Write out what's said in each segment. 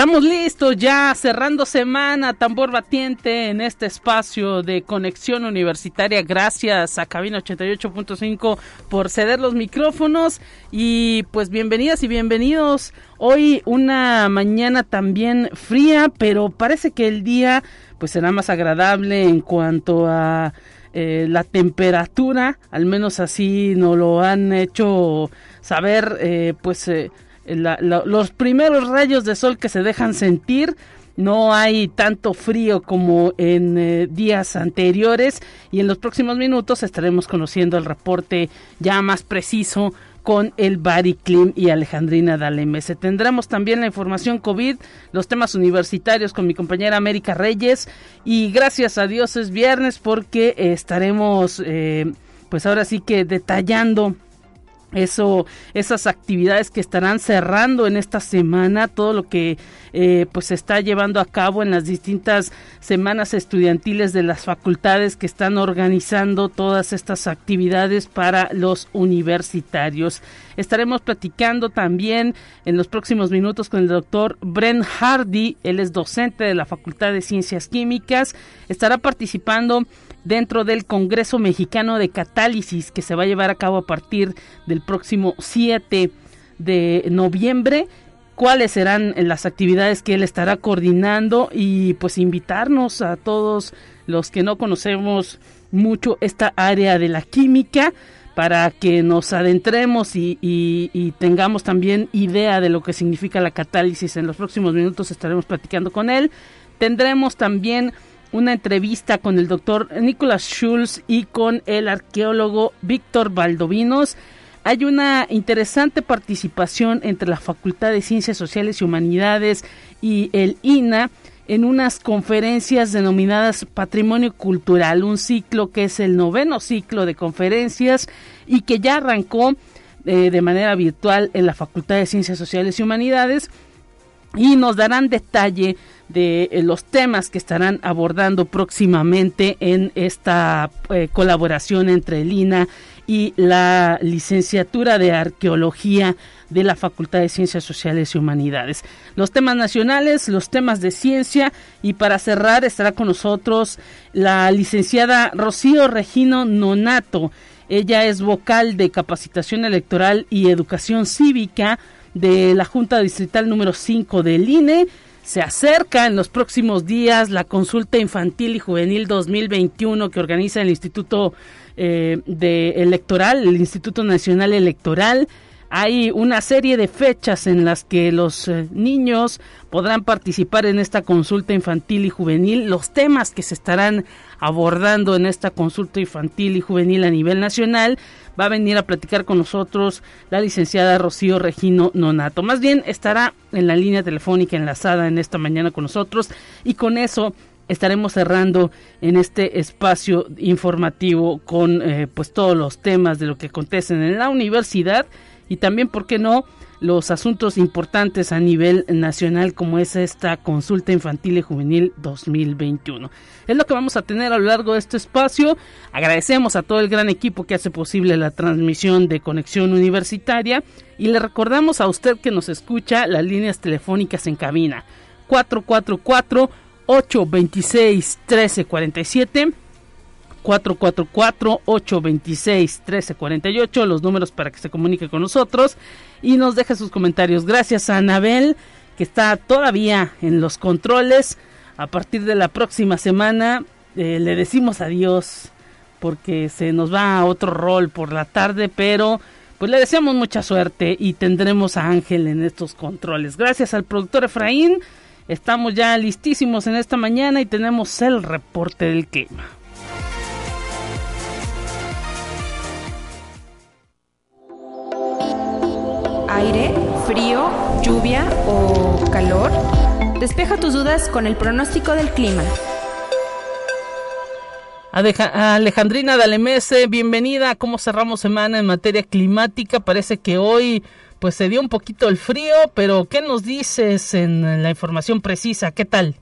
Estamos listos ya cerrando semana, tambor batiente en este espacio de conexión universitaria. Gracias a Cabina 88.5 por ceder los micrófonos y pues bienvenidas y bienvenidos. Hoy una mañana también fría, pero parece que el día pues será más agradable en cuanto a eh, la temperatura, al menos así nos lo han hecho saber eh, pues... Eh, los primeros rayos de sol que se dejan sentir. No hay tanto frío como en eh, días anteriores y en los próximos minutos estaremos conociendo el reporte ya más preciso con el Bariclim y Alejandrina Dalemese. Tendremos también la información COVID, los temas universitarios con mi compañera América Reyes y gracias a Dios es viernes porque estaremos eh, pues ahora sí que detallando eso esas actividades que estarán cerrando en esta semana todo lo que eh, pues se está llevando a cabo en las distintas semanas estudiantiles de las facultades que están organizando todas estas actividades para los universitarios. Estaremos platicando también en los próximos minutos con el doctor Bren Hardy él es docente de la facultad de ciencias químicas estará participando dentro del Congreso Mexicano de Catálisis que se va a llevar a cabo a partir del próximo 7 de noviembre cuáles serán las actividades que él estará coordinando y pues invitarnos a todos los que no conocemos mucho esta área de la química para que nos adentremos y, tengamos también idea de lo que significa la catálisis. En los próximos minutos estaremos platicando con él. Tendremos también una entrevista con el doctor Nicolas Schulz y con el arqueólogo Víctor Valdovinos. Hay una interesante participación entre la Facultad de Ciencias Sociales y Humanidades y el INA en unas conferencias denominadas Patrimonio Cultural, un ciclo que es el noveno ciclo de conferencias y que ya arrancó eh, de manera virtual en la Facultad de Ciencias Sociales y Humanidades y nos darán detalle de eh, los temas que estarán abordando próximamente en esta eh, colaboración entre el INA y la licenciatura de arqueología de la Facultad de Ciencias Sociales y Humanidades. Los temas nacionales, los temas de ciencia y para cerrar estará con nosotros la licenciada Rocío Regino Nonato. Ella es vocal de capacitación electoral y educación cívica de la Junta Distrital número 5 del INE se acerca en los próximos días la consulta infantil y juvenil 2021 que organiza el Instituto eh, de Electoral, el Instituto Nacional Electoral. Hay una serie de fechas en las que los eh, niños podrán participar en esta consulta infantil y juvenil. Los temas que se estarán abordando en esta consulta infantil y juvenil a nivel nacional va a venir a platicar con nosotros la licenciada Rocío Regino Nonato. Más bien estará en la línea telefónica enlazada en esta mañana con nosotros y con eso estaremos cerrando en este espacio informativo con eh, pues todos los temas de lo que acontecen en la universidad y también, ¿por qué no?, los asuntos importantes a nivel nacional como es esta consulta infantil y juvenil 2021. Es lo que vamos a tener a lo largo de este espacio. Agradecemos a todo el gran equipo que hace posible la transmisión de Conexión Universitaria y le recordamos a usted que nos escucha las líneas telefónicas en cabina 444 826 1347 444-826-1348, los números para que se comunique con nosotros y nos deje sus comentarios. Gracias a Anabel, que está todavía en los controles. A partir de la próxima semana eh, le decimos adiós porque se nos va a otro rol por la tarde, pero pues le deseamos mucha suerte y tendremos a Ángel en estos controles. Gracias al productor Efraín. Estamos ya listísimos en esta mañana y tenemos el reporte del clima. Aire, frío, lluvia o calor? Despeja tus dudas con el pronóstico del clima. Alejandrina Dalemese, bienvenida. ¿Cómo cerramos semana en materia climática? Parece que hoy pues se dio un poquito el frío, pero ¿qué nos dices en la información precisa? ¿Qué tal?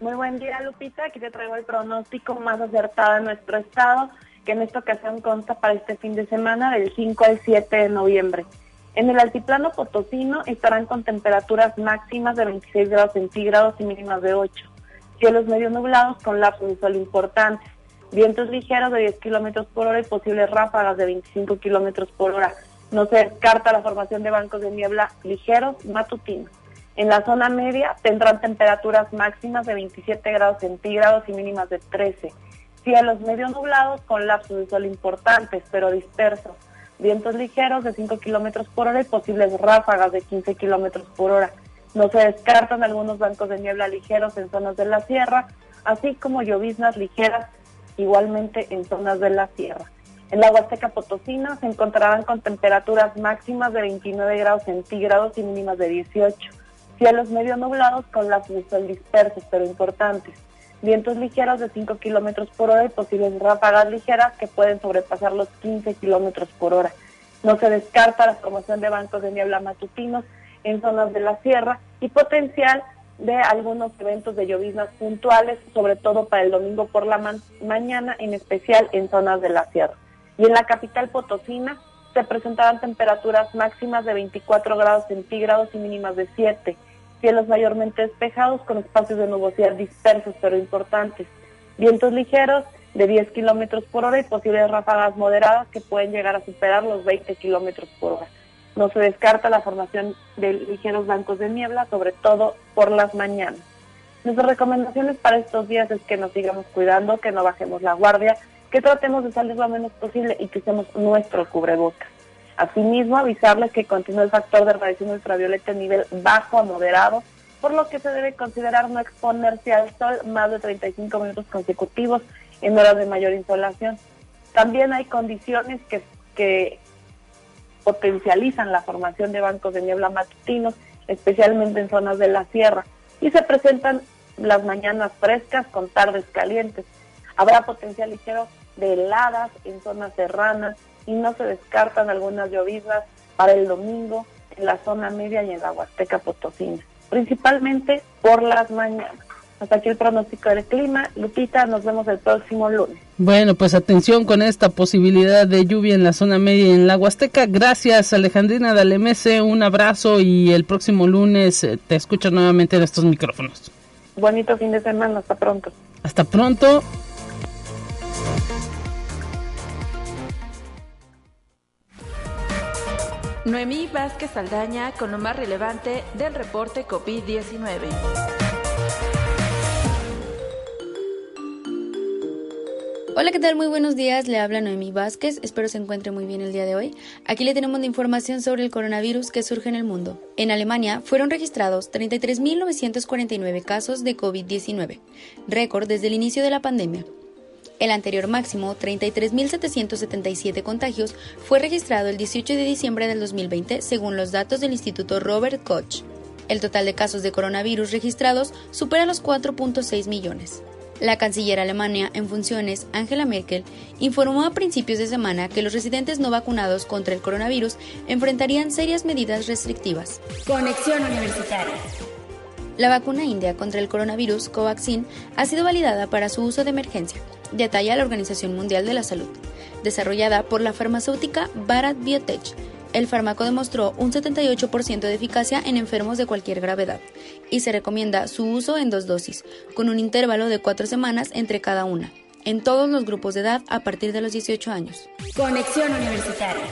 Muy buen día, Lupita. Aquí te traigo el pronóstico más acertado de nuestro estado, que en esta ocasión consta para este fin de semana del 5 al 7 de noviembre. En el altiplano potosino estarán con temperaturas máximas de 26 grados centígrados y mínimas de 8. Cielos medio nublados con lapsos de sol importantes. Vientos ligeros de 10 kilómetros por hora y posibles ráfagas de 25 kilómetros por hora. No se descarta la formación de bancos de niebla ligeros matutinos. En la zona media tendrán temperaturas máximas de 27 grados centígrados y mínimas de 13. Cielos medio nublados con lapsos de sol importantes, pero dispersos. Vientos ligeros de 5 kilómetros por hora y posibles ráfagas de 15 kilómetros por hora. No se descartan algunos bancos de niebla ligeros en zonas de la sierra, así como lloviznas ligeras igualmente en zonas de la sierra. En la Huasteca Potosina se encontrarán con temperaturas máximas de 29 grados centígrados y mínimas de 18. Cielos medio nublados con las de sol dispersos pero importantes. Vientos ligeros de 5 kilómetros por hora y posibles ráfagas ligeras que pueden sobrepasar los 15 kilómetros por hora. No se descarta la formación de bancos de niebla matutinos en zonas de la sierra y potencial de algunos eventos de lloviznas puntuales, sobre todo para el domingo por la mañana, en especial en zonas de la sierra. Y en la capital potosina se presentarán temperaturas máximas de 24 grados centígrados y mínimas de 7. Cielos mayormente despejados con espacios de nubosidad dispersos pero importantes. Vientos ligeros de 10 kilómetros por hora y posibles ráfagas moderadas que pueden llegar a superar los 20 kilómetros por hora. No se descarta la formación de ligeros bancos de niebla, sobre todo por las mañanas. Nuestras recomendaciones para estos días es que nos sigamos cuidando, que no bajemos la guardia, que tratemos de salir lo menos posible y que usemos nuestro cubrebocas. Asimismo, avisarles que continúa el factor de radiación ultravioleta en nivel bajo a moderado, por lo que se debe considerar no exponerse al sol más de 35 minutos consecutivos en horas de mayor insolación. También hay condiciones que, que potencializan la formación de bancos de niebla matutinos, especialmente en zonas de la sierra, y se presentan las mañanas frescas con tardes calientes. Habrá potencial ligero de heladas en zonas serranas y no se descartan algunas lloviznas para el domingo en la zona media y en la Huasteca Potosina, principalmente por las mañanas. Hasta aquí el pronóstico del clima. Lupita, nos vemos el próximo lunes. Bueno, pues atención con esta posibilidad de lluvia en la zona media y en la Huasteca. Gracias, Alejandrina Dalemese. Un abrazo y el próximo lunes eh, te escucho nuevamente en estos micrófonos. Bonito fin de semana. Hasta pronto. Hasta pronto. Noemí Vázquez Saldaña con lo más relevante del reporte COVID-19. Hola, ¿qué tal? Muy buenos días. Le habla Noemí Vázquez. Espero se encuentre muy bien el día de hoy. Aquí le tenemos información sobre el coronavirus que surge en el mundo. En Alemania fueron registrados 33.949 casos de COVID-19, récord desde el inicio de la pandemia. El anterior máximo, 33.777 contagios, fue registrado el 18 de diciembre del 2020, según los datos del Instituto Robert Koch. El total de casos de coronavirus registrados supera los 4.6 millones. La canciller alemana en funciones, Angela Merkel, informó a principios de semana que los residentes no vacunados contra el coronavirus enfrentarían serias medidas restrictivas. Conexión Universitaria. La vacuna india contra el coronavirus, Covaxin, ha sido validada para su uso de emergencia, detalla la Organización Mundial de la Salud, desarrollada por la farmacéutica Bharat Biotech el fármaco demostró un 78% de eficacia en enfermos de cualquier gravedad y se recomienda su uso en dos dosis, con un intervalo de cuatro semanas entre cada una, en todos los grupos de edad a partir de los 18 años. Conexión Universitaria.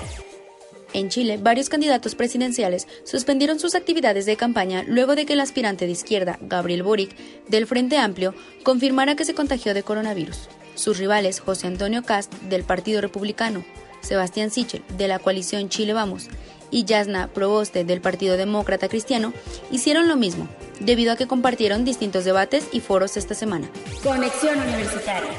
En Chile, varios candidatos presidenciales suspendieron sus actividades de campaña luego de que el aspirante de izquierda, Gabriel Boric, del Frente Amplio, confirmara que se contagió de coronavirus. Sus rivales, José Antonio Cast, del Partido Republicano, Sebastián Sichel, de la coalición Chile Vamos, y Yasna Proboste, del Partido Demócrata Cristiano, hicieron lo mismo, debido a que compartieron distintos debates y foros esta semana. Conexión Universitaria.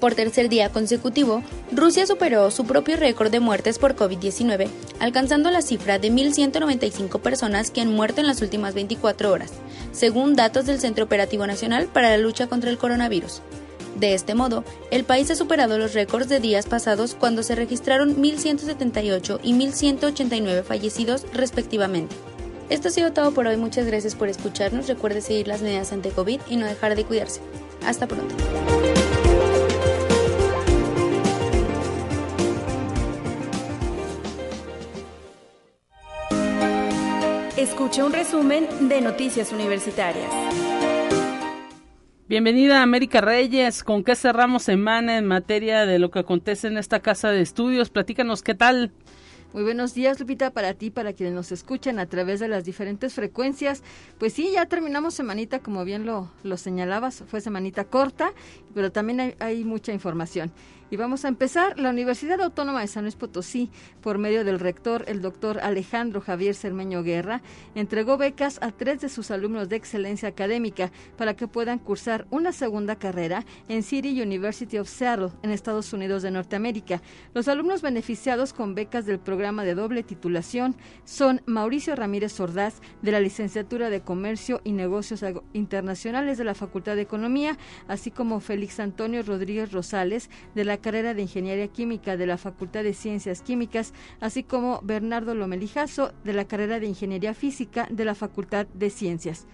Por tercer día consecutivo, Rusia superó su propio récord de muertes por COVID-19, alcanzando la cifra de 1.195 personas que han muerto en las últimas 24 horas, según datos del Centro Operativo Nacional para la Lucha contra el Coronavirus. De este modo, el país ha superado los récords de días pasados cuando se registraron 1.178 y 1.189 fallecidos respectivamente. Esto ha sido todo por hoy, muchas gracias por escucharnos, recuerde seguir las medidas ante COVID y no dejar de cuidarse. Hasta pronto. Escucha un resumen de Noticias Universitarias. Bienvenida América Reyes, ¿con qué cerramos semana en materia de lo que acontece en esta casa de estudios? Platícanos qué tal. Muy buenos días, Lupita, para ti, para quienes nos escuchan a través de las diferentes frecuencias. Pues sí, ya terminamos semanita, como bien lo, lo señalabas, fue semanita corta, pero también hay, mucha información. Y vamos a empezar. La Universidad Autónoma de San Luis Potosí, por medio del rector, el doctor Alejandro Javier Cermeño Guerra, entregó becas a tres de sus alumnos de excelencia académica para que puedan cursar una segunda carrera en City University of Seattle, en Estados Unidos de Norteamérica. Los alumnos beneficiados con becas del programa de doble titulación son Mauricio Ramírez Ordaz, de la licenciatura de Comercio y Negocios Internacionales de la Facultad de Economía, así como Félix Antonio Rodríguez Rosales, de la carrera de Ingeniería Química de la Facultad de Ciencias Químicas, así como Bernardo Lomelijazo de la carrera de Ingeniería Física de la Facultad de Ciencias.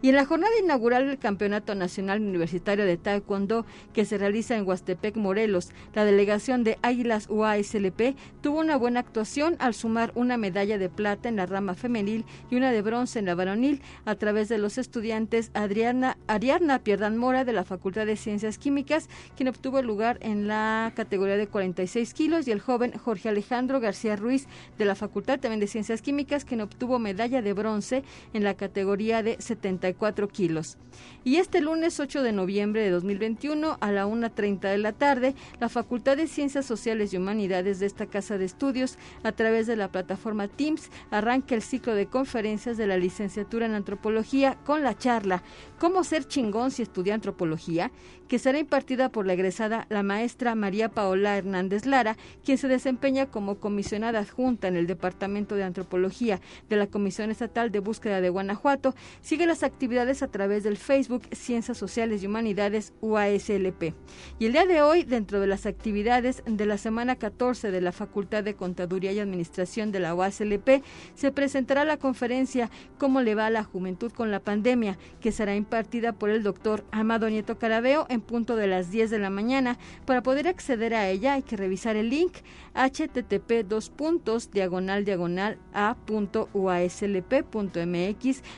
Y en la jornada inaugural del Campeonato Nacional Universitario de Taekwondo que se realiza en Huastepec, Morelos, la delegación de Águilas UASLP tuvo una buena actuación al sumar una medalla de plata en la rama femenil y una de bronce en la varonil a través de los estudiantes Adriana, Ariadna Pierdan Mora de la Facultad de Ciencias Químicas, quien obtuvo el lugar en la categoría de 46 kilos, y el joven Jorge Alejandro García Ruiz de la Facultad también de Ciencias Químicas, quien obtuvo medalla de bronce en la categoría de 70 kilos. Y este lunes 8 de noviembre de 2021 a la 1.30 de la tarde, la Facultad de Ciencias Sociales y Humanidades de esta casa de estudios, a través de la plataforma Teams, arranca el ciclo de conferencias de la licenciatura en antropología con la charla ¿Cómo ser chingón si estudia antropología? que será impartida por la egresada la maestra María Paola Hernández Lara, quien se desempeña como comisionada adjunta en el Departamento de Antropología de la Comisión Estatal de Búsqueda de Guanajuato. Sigue las actividades a través del Facebook Ciencias Sociales y Humanidades UASLP. Y el día de hoy, dentro de las actividades de la semana 14 de la Facultad de Contaduría y Administración de la UASLP, se presentará la conferencia Cómo le va a la juventud con la pandemia, que será impartida por el doctor Amado Nieto Carabeo en punto de las 10 de la mañana. Para poder acceder a ella hay que revisar el link http dos puntos diagonal diagonal a.uaslp.mx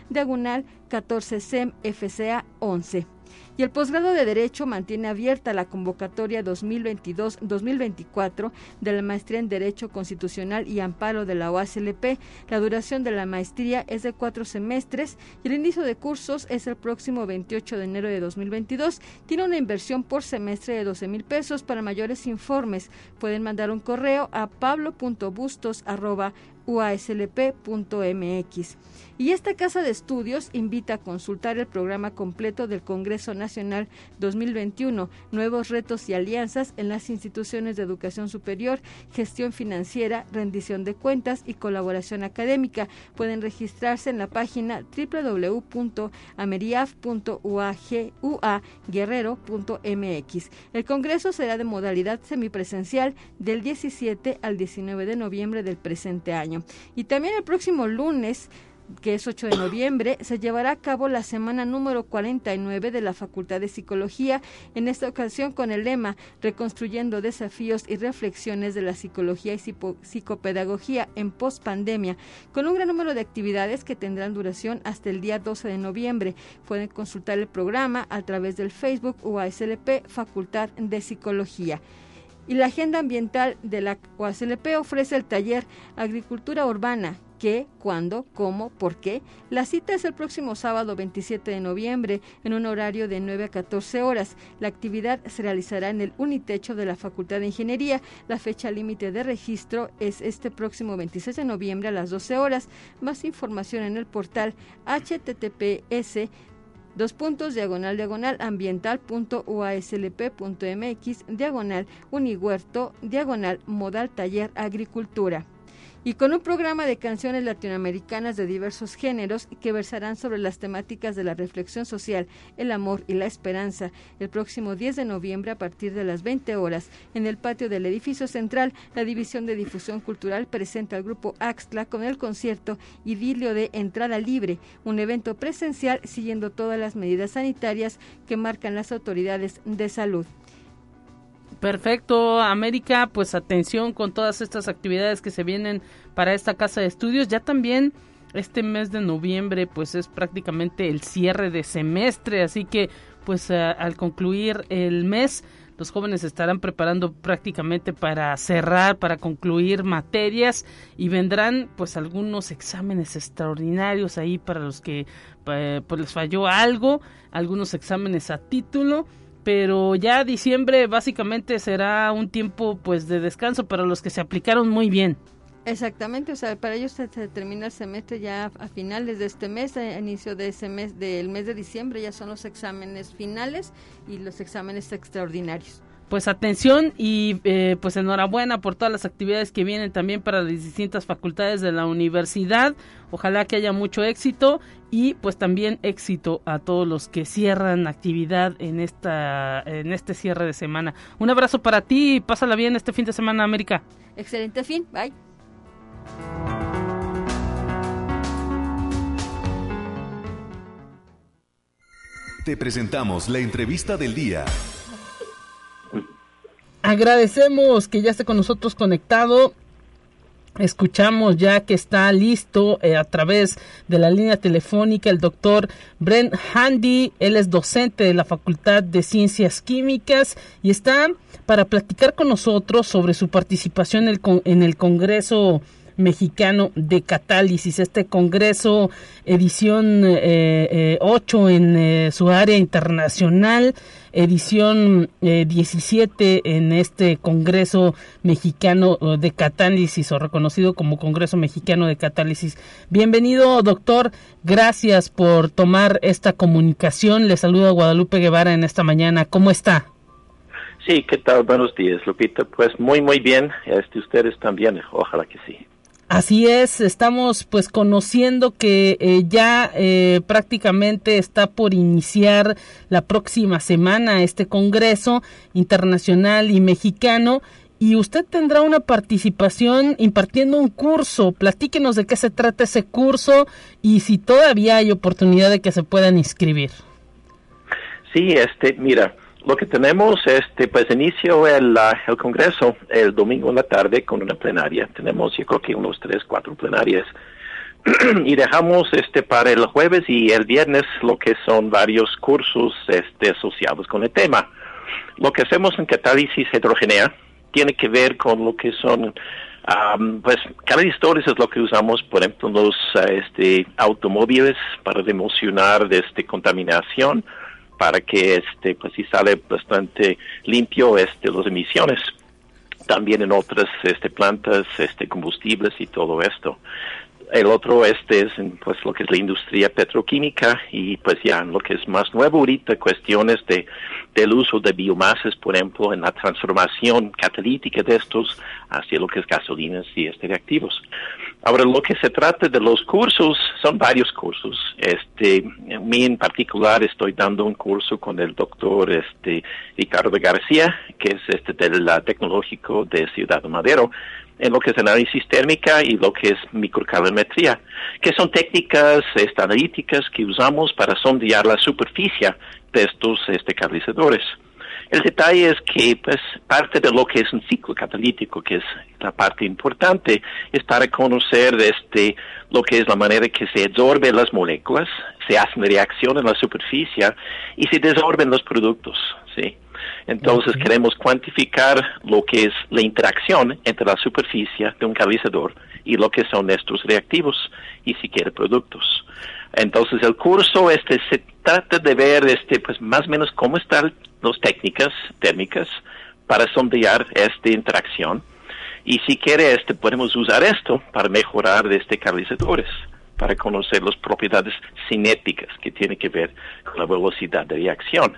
diagonal 14 sem FCA 11. Y el posgrado de Derecho mantiene abierta la convocatoria 2022-2024 de la maestría en Derecho Constitucional y Amparo de la OASLP. La duración de la maestría es de cuatro semestres y el inicio de cursos es el próximo 28 de enero de 2022. Tiene una inversión por semestre de 12 mil pesos. Para mayores informes pueden mandar un correo a pablo.bustos uaslp.mx. Y esta casa de estudios invita a consultar el programa completo del Congreso Nacional 2021, Nuevos Retos y Alianzas en las instituciones de educación superior, gestión financiera, rendición de cuentas y colaboración académica. Pueden registrarse en la página www.ameriaf.uaguerrero.mx. El Congreso será de modalidad semipresencial del 17 al 19 de noviembre del presente año. Y también el próximo lunes que es 8 de noviembre, se llevará a cabo la semana número 49 de la Facultad de Psicología, en esta ocasión con el lema Reconstruyendo desafíos y reflexiones de la psicología y psicopedagogía en pospandemia, con un gran número de actividades que tendrán duración hasta el día 12 de noviembre. Pueden consultar el programa a través del Facebook UASLP Facultad de Psicología y la Agenda Ambiental de la UASLP ofrece el taller Agricultura Urbana, qué, cuándo, cómo, por qué. La cita es el próximo sábado 27 de noviembre en un horario de 9 a 14 horas. La actividad se realizará en el Unitecho de la Facultad de Ingeniería. La fecha límite de registro es este próximo 26 de noviembre a las 12 horas. Más información en el portal https dos puntos diagonal diagonal ambiental.uaslp.mx diagonal unihuerto diagonal modal taller agricultura. Y con un programa de canciones latinoamericanas de diversos géneros que versarán sobre las temáticas de la reflexión social, el amor y la esperanza. El próximo 10 de noviembre a partir de las 20 horas en el patio del edificio central, la División de Difusión Cultural presenta al grupo Axtla con el concierto Idilio de Entrada Libre, un evento presencial siguiendo todas las medidas sanitarias que marcan las autoridades de salud. Perfecto, América, pues atención con todas estas actividades que se vienen para esta casa de estudios. Ya también este mes de noviembre pues es prácticamente el cierre de semestre, así que pues al concluir el mes los jóvenes estarán preparando prácticamente para cerrar, para concluir materias y vendrán pues algunos exámenes extraordinarios ahí para los que eh, pues les falló algo, algunos exámenes a título pero ya diciembre básicamente será un tiempo pues de descanso para los que se aplicaron muy bien. Exactamente, o sea, para ellos se, termina el semestre ya a finales de este mes, a inicio de ese mes, del mes de diciembre, ya son los exámenes finales y los exámenes extraordinarios pues atención y eh, pues enhorabuena por todas las actividades que vienen también para las distintas facultades de la universidad. Ojalá que haya mucho éxito y pues también éxito a todos los que cierran actividad en esta en este cierre de semana. Un abrazo para ti y pásala bien este fin de semana, América. Excelente fin, bye. Te presentamos la entrevista del día. Agradecemos que ya esté con nosotros conectado. Escuchamos ya que está listo eh, a través de la línea telefónica el doctor Brent Handy. Él es docente de la Facultad de Ciencias Químicas y está para platicar con nosotros sobre su participación en el, Congreso mexicano de catálisis, este congreso edición 8 eh, eh, en eh, su área internacional, edición 17 en este congreso mexicano de catálisis o reconocido como Congreso Mexicano de Catálisis. Bienvenido, doctor. Gracias por tomar esta comunicación. Le saluda Guadalupe Guevara en esta mañana. ¿Cómo está? Sí, ¿qué tal? Buenos días, Lupita. Pues muy, muy bien. Este, ustedes también, ojalá que sí. Así es, estamos pues conociendo que eh, ya eh, prácticamente está por iniciar la próxima semana este Congreso Internacional y Mexicano y usted tendrá una participación impartiendo un curso. Platíquenos de qué se trata ese curso y si todavía hay oportunidad de que se puedan inscribir. Sí, este, mira, lo que tenemos, este, pues inicio el, Congreso el domingo en la tarde con una plenaria. Tenemos yo creo que unos tres, cuatro plenarias. y dejamos este para el jueves y el viernes lo que son varios cursos este, asociados con el tema. Lo que hacemos en catálisis heterogénea tiene que ver con lo que son Um, pues catalizadores es lo que usamos, por ejemplo, los este, automóviles para democionar de este, contaminación para que este pues si sale bastante limpio este las emisiones. También en otras este plantas este combustibles y todo esto el otro este es pues lo que es la industria petroquímica y pues ya lo que es más nuevo ahorita cuestiones de del uso de biomasas por ejemplo en la transformación catalítica de estos hacia lo que es gasolinas y este reactivos Ahora, lo que se trata de los cursos son varios cursos. Este, mí en particular estoy dando un curso con el doctor este, Ricardo García, que es este del tecnológico de Ciudad Madero, en lo que es análisis térmica y lo que es microcalorimetría, que son técnicas analíticas que usamos para sondear la superficie de estos este, catalizadores. El detalle es que pues parte de lo que es un ciclo catalítico, que es la parte importante, es para conocer este lo que es la manera que se absorben las moléculas, se hace una reacción en la superficie y se desorben los productos, ¿sí? Entonces queremos cuantificar lo que es la interacción entre la superficie de un catalizador y lo que son estos reactivos y si quiere productos. Entonces el curso este se trata de ver este pues más o menos cómo están las técnicas térmicas para sondear esta interacción y si quiere este podemos usar esto para mejorar este catalizadores para conocer las propiedades cinéticas que tienen que ver con la velocidad de reacción.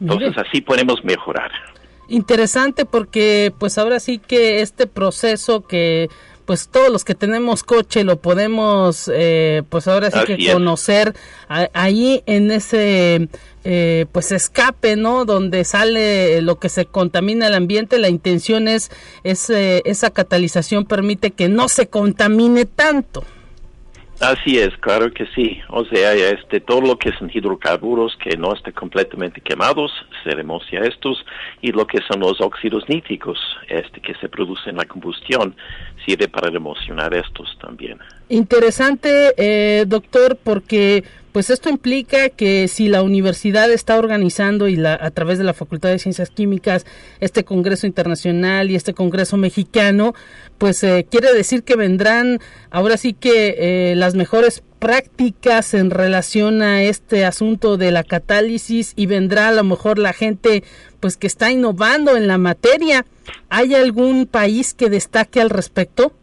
Entonces así podemos mejorar. Interesante porque pues ahora sí que este proceso que pues todos los que tenemos coche lo podemos, eh, pues ahora sí que conocer ahí en ese eh, pues escape, ¿no? Donde sale lo que se contamina el ambiente, la intención es, es esa catalización permite que no se contamine tanto. Así es, claro que sí. O sea, este, todo lo que son hidrocarburos que no estén completamente quemados, se remocia estos, y lo que son los óxidos nítricos, este, que se producen en la combustión, sirve para remocionar estos también. Interesante, eh, doctor, porque pues esto implica que si la universidad está organizando y la, a través de la Facultad de Ciencias Químicas este Congreso Internacional y este Congreso Mexicano, pues eh, quiere decir que vendrán ahora sí que eh, las mejores prácticas en relación a este asunto de la catálisis y vendrá a lo mejor la gente pues que está innovando en la materia. ¿Hay algún país que destaque al respecto?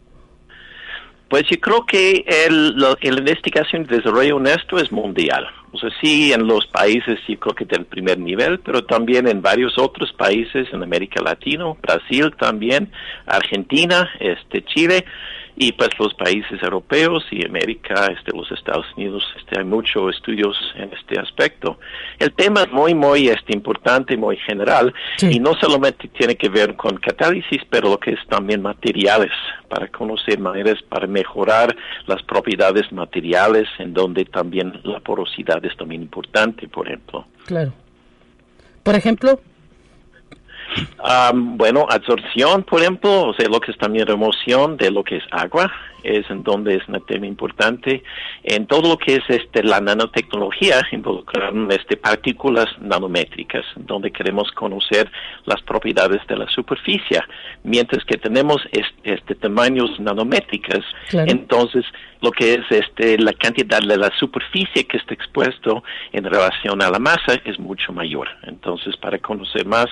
Pues yo creo que el, la investigación y desarrollo honesto es mundial. O sea, sí, en los países sí creo que del primer nivel, pero también en varios otros países en América Latina, Brasil también, Argentina, este, Chile y pues los países europeos y América, este, los Estados Unidos, este, hay muchos estudios en este aspecto. El tema es muy, muy este, importante, muy general y no solamente tiene que ver con catálisis, pero lo que es también materiales, para conocer maneras para mejorar las propiedades materiales, en donde también la porosidad es también importante, por ejemplo. Claro. Por ejemplo, bueno, absorción, por ejemplo, o sea, lo que es también remoción de lo que es agua, es en donde es un tema importante. En todo lo que es este, la nanotecnología, involucran este, partículas nanométricas, donde queremos conocer las propiedades de la superficie. Mientras que tenemos este, tamaños nanométricas, entonces lo que es este, la cantidad de la superficie que está expuesto en relación a la masa es mucho mayor. Entonces, para conocer más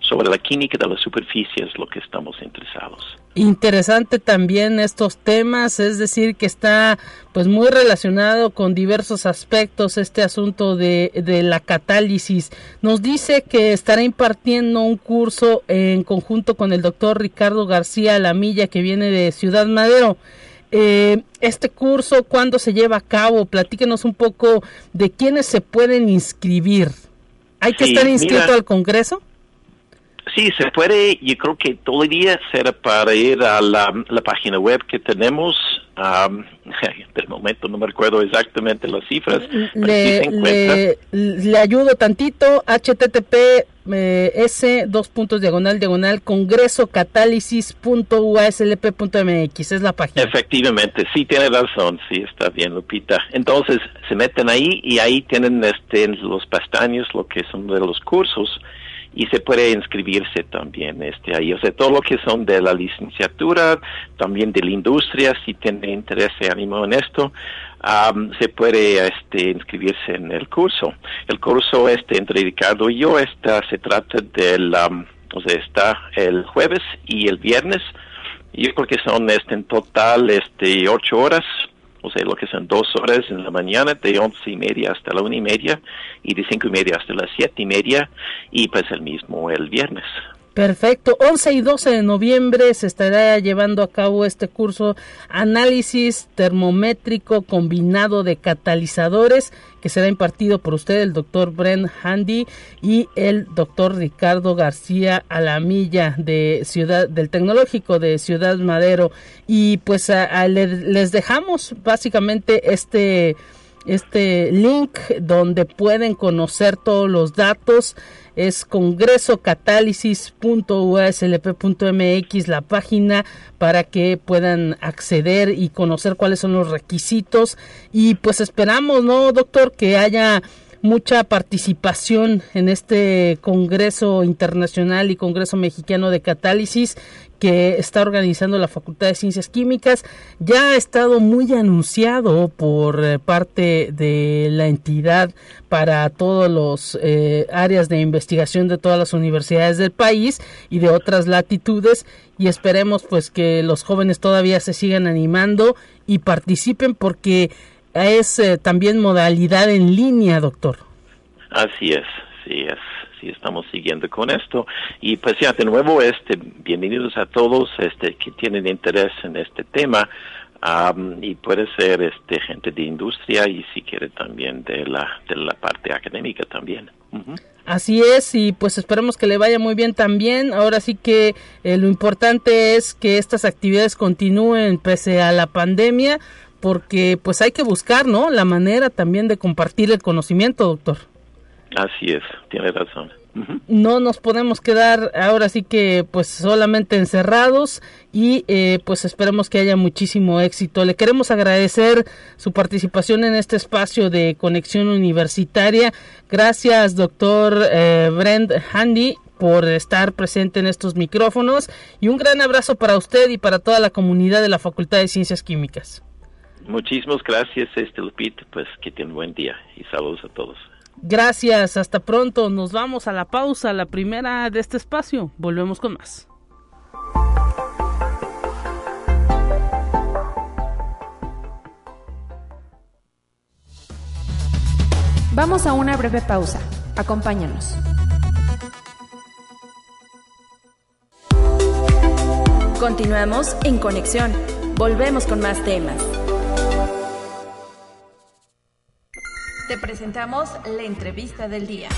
sobre la química de la superficie es lo que estamos interesados. Interesante también estos temas, es decir, que está pues muy relacionado con diversos aspectos este asunto de, de la catálisis. Nos dice que estará impartiendo un curso en conjunto con el doctor Ricardo García Lamilla que viene de Ciudad Madero. Eh, este curso, ¿cuándo se lleva a cabo? Platíquenos un poco de quiénes se pueden inscribir. ¿Hay que estar inscrito al Congreso? Sí, se puede, yo creo que todo el día será para ir a la, página web que tenemos. Um, del momento no me recuerdo exactamente las cifras. Le, le, ayudo tantito. http eh, s dos puntos diagonal diagonal congreso catálisis.uaslp.mx es la página. Efectivamente, sí tiene razón, sí está bien Lupita. Entonces se meten ahí y ahí tienen este los pestaños, lo que son de los cursos y se puede inscribirse también este ahí, o sea, todo lo que son de la licenciatura, también de la industria, si tiene interés y ánimo en esto, se puede este, inscribirse en el curso. El curso este entre Ricardo y yo está, se trata del, o sea, está el jueves y el viernes. Yo creo que son este, en total este, ocho horas o sea, lo que son dos horas en la mañana, de once y media hasta la una y media, y de cinco y media hasta las siete y media, y pues el mismo el viernes. Perfecto. 11 y 12 de noviembre se estará llevando a cabo este curso Análisis termométrico combinado de catalizadores que será impartido por usted, el doctor Brent Handy y el doctor Ricardo García Alamilla de Ciudad del Tecnológico de Ciudad Madero. Y pues les dejamos básicamente este este link donde pueden conocer todos los datos. Es congresocatálisis.uslp.mx la página para que puedan acceder y conocer cuáles son los requisitos. Y pues esperamos, ¿no, doctor, que haya mucha participación en este Congreso Internacional y Congreso Mexicano de Catálisis que está organizando la Facultad de Ciencias Químicas ya ha estado muy anunciado por eh, parte de la entidad para todos los eh, áreas de investigación de todas las universidades del país y de otras latitudes y esperemos pues que los jóvenes todavía se sigan animando y participen porque es eh, también modalidad en línea, doctor. Así es, sí es sí estamos siguiendo con esto. Y pues ya, de nuevo, este, bienvenidos a todos este, que tienen interés en este tema. y puede ser este gente de industria y si quiere también de la de la parte académica también. Así es, y pues esperemos que le vaya muy bien también. Ahora sí que eh, lo importante es que estas actividades continúen pese a la pandemia, porque pues hay que buscar, ¿no? La manera también de compartir el conocimiento, doctor. Así es, tiene razón no nos podemos quedar ahora sí que pues solamente encerrados y eh, pues esperemos que haya muchísimo éxito. Le queremos agradecer su participación en este espacio de conexión universitaria. Gracias, doctor eh, Brent Handy por estar presente en estos micrófonos y un gran abrazo para usted y para toda la comunidad de la Facultad de Ciencias Químicas. Muchísimas gracias, este Lupit, pues que tenga un buen día y saludos a todos. Gracias, hasta pronto. Nos vamos a la pausa, la primera de este espacio. Volvemos con más. Vamos a una breve pausa. Acompáñanos. Continuamos en conexión. Volvemos con más temas. Te presentamos la entrevista del día.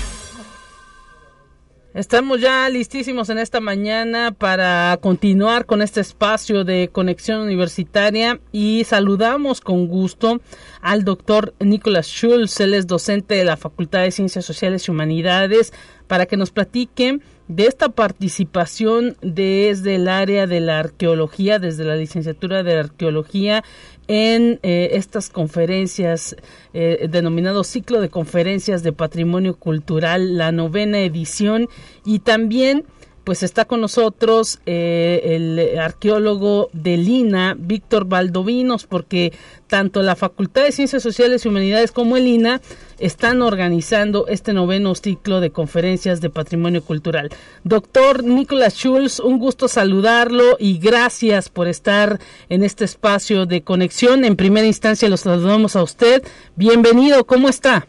Estamos ya listísimos en esta mañana para continuar con este espacio de conexión universitaria y saludamos con gusto al doctor Nicolás Schulz, él es docente de la Facultad de Ciencias Sociales y Humanidades, para que nos platique de esta participación desde el área de la arqueología, desde la licenciatura de arqueología en eh, estas conferencias eh, denominado ciclo de conferencias de patrimonio cultural, la novena edición y también pues está con nosotros eh, el arqueólogo de Lina, Víctor Valdovinos, porque tanto la Facultad de Ciencias Sociales y Humanidades como el INA están organizando este noveno ciclo de conferencias de patrimonio cultural. Doctor Nicolás Schulz, un gusto saludarlo y gracias por estar en este espacio de conexión. En primera instancia los saludamos a usted. Bienvenido, ¿cómo está?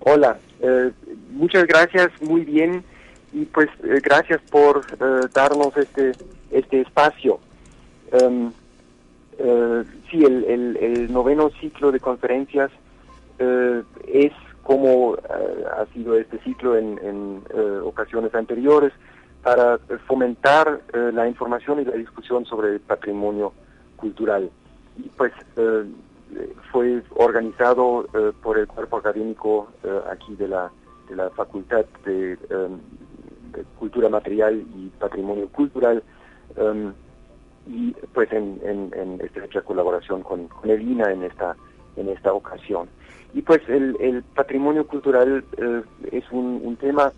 Hola, eh, muchas gracias, muy bien y pues eh, gracias por eh, darnos este este espacio. Um, sí, el, noveno ciclo de conferencias es como ha sido este ciclo en, ocasiones anteriores para fomentar la información y la discusión sobre el patrimonio cultural. Y pues fue organizado por el cuerpo académico aquí de la, de la Facultad de um, cultura material y patrimonio cultural um, y pues en, en, estrecha colaboración con, INA en esta en esta ocasión. Y pues el, patrimonio cultural uh, es un, tema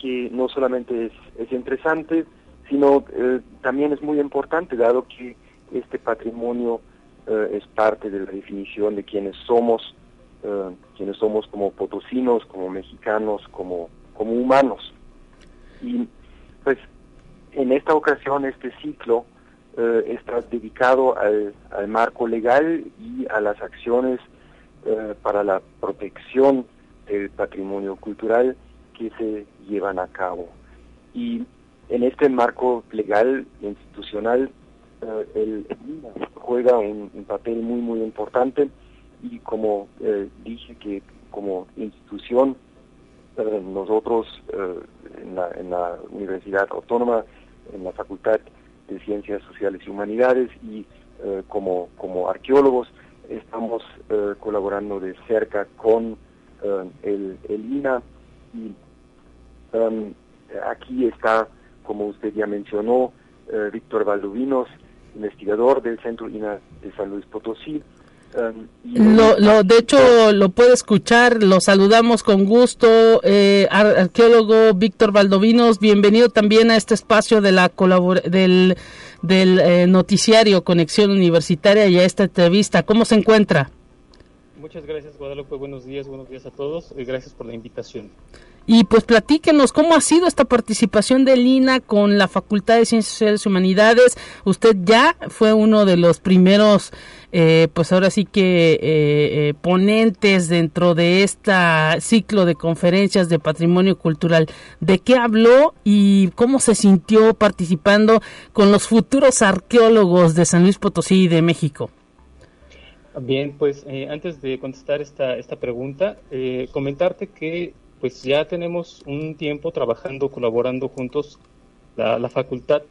que no solamente es, es interesante sino uh, también es muy importante dado que este patrimonio uh, es parte de la definición de quienes somos quienes somos como potosinos como mexicanos como como humanos y pues en esta ocasión este ciclo eh, está dedicado al, marco legal y a las acciones eh, para la protección del patrimonio cultural que se llevan a cabo. Y en este marco legal e institucional, eh, el, juega un, papel muy, muy importante y como dije que como institución nosotros eh, en, la, Universidad Autónoma, en la Facultad de Ciencias Sociales y Humanidades y eh, como, como arqueólogos estamos eh, colaborando de cerca con el, el, INA y um, aquí está, como usted ya mencionó, Víctor Valdovinos, investigador del Centro INA de San Luis Potosí, lo, lo, de hecho, lo puede escuchar, lo saludamos con gusto. Eh, arqueólogo Víctor Valdovinos, bienvenido también a este espacio de la del, del eh, noticiario Conexión Universitaria y a esta entrevista. ¿Cómo se encuentra? Muchas gracias, Guadalupe. Buenos días, buenos días a todos y gracias por la invitación. Y pues platíquenos cómo ha sido esta participación de Lina con la Facultad de Ciencias Sociales y Humanidades. Usted ya fue uno de los primeros eh, pues ahora sí que eh, ponentes dentro de este ciclo de conferencias de patrimonio cultural. ¿De qué habló y cómo se sintió participando con los futuros arqueólogos de San Luis Potosí y de México? Bien, pues antes de contestar esta, esta pregunta, comentarte que pues ya tenemos un tiempo trabajando, colaborando juntos la, la Facultad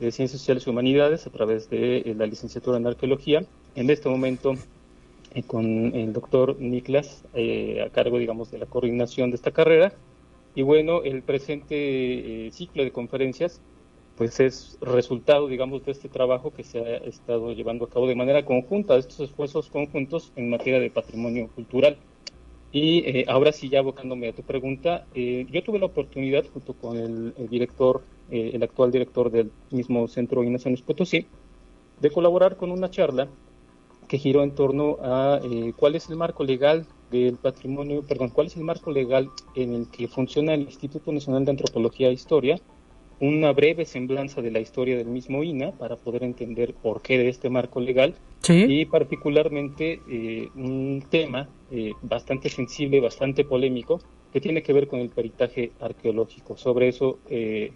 de Ciencias Sociales y Humanidades a través de eh, la licenciatura en Arqueología. En este momento, eh, con el doctor Niklas eh, a cargo, digamos, de la coordinación de esta carrera. Y bueno, el presente ciclo de conferencias, pues es resultado, digamos, de este trabajo que se ha estado llevando a cabo de manera conjunta, de estos esfuerzos conjuntos en materia de patrimonio cultural. Y eh, ahora sí, ya abocándome a tu pregunta, eh, yo tuve la oportunidad, junto con el, director, eh, el actual director del mismo Centro Ignacio Potosí, de colaborar con una charla que giró en torno a cuál es el marco legal del patrimonio, perdón, cuál es el marco legal en el que funciona el Instituto Nacional de Antropología e Historia, una breve semblanza de la historia del mismo INA para poder entender por qué de este marco legal. Y particularmente eh, un tema eh, bastante sensible, bastante polémico, que tiene que ver con el peritaje arqueológico. Sobre eso eh,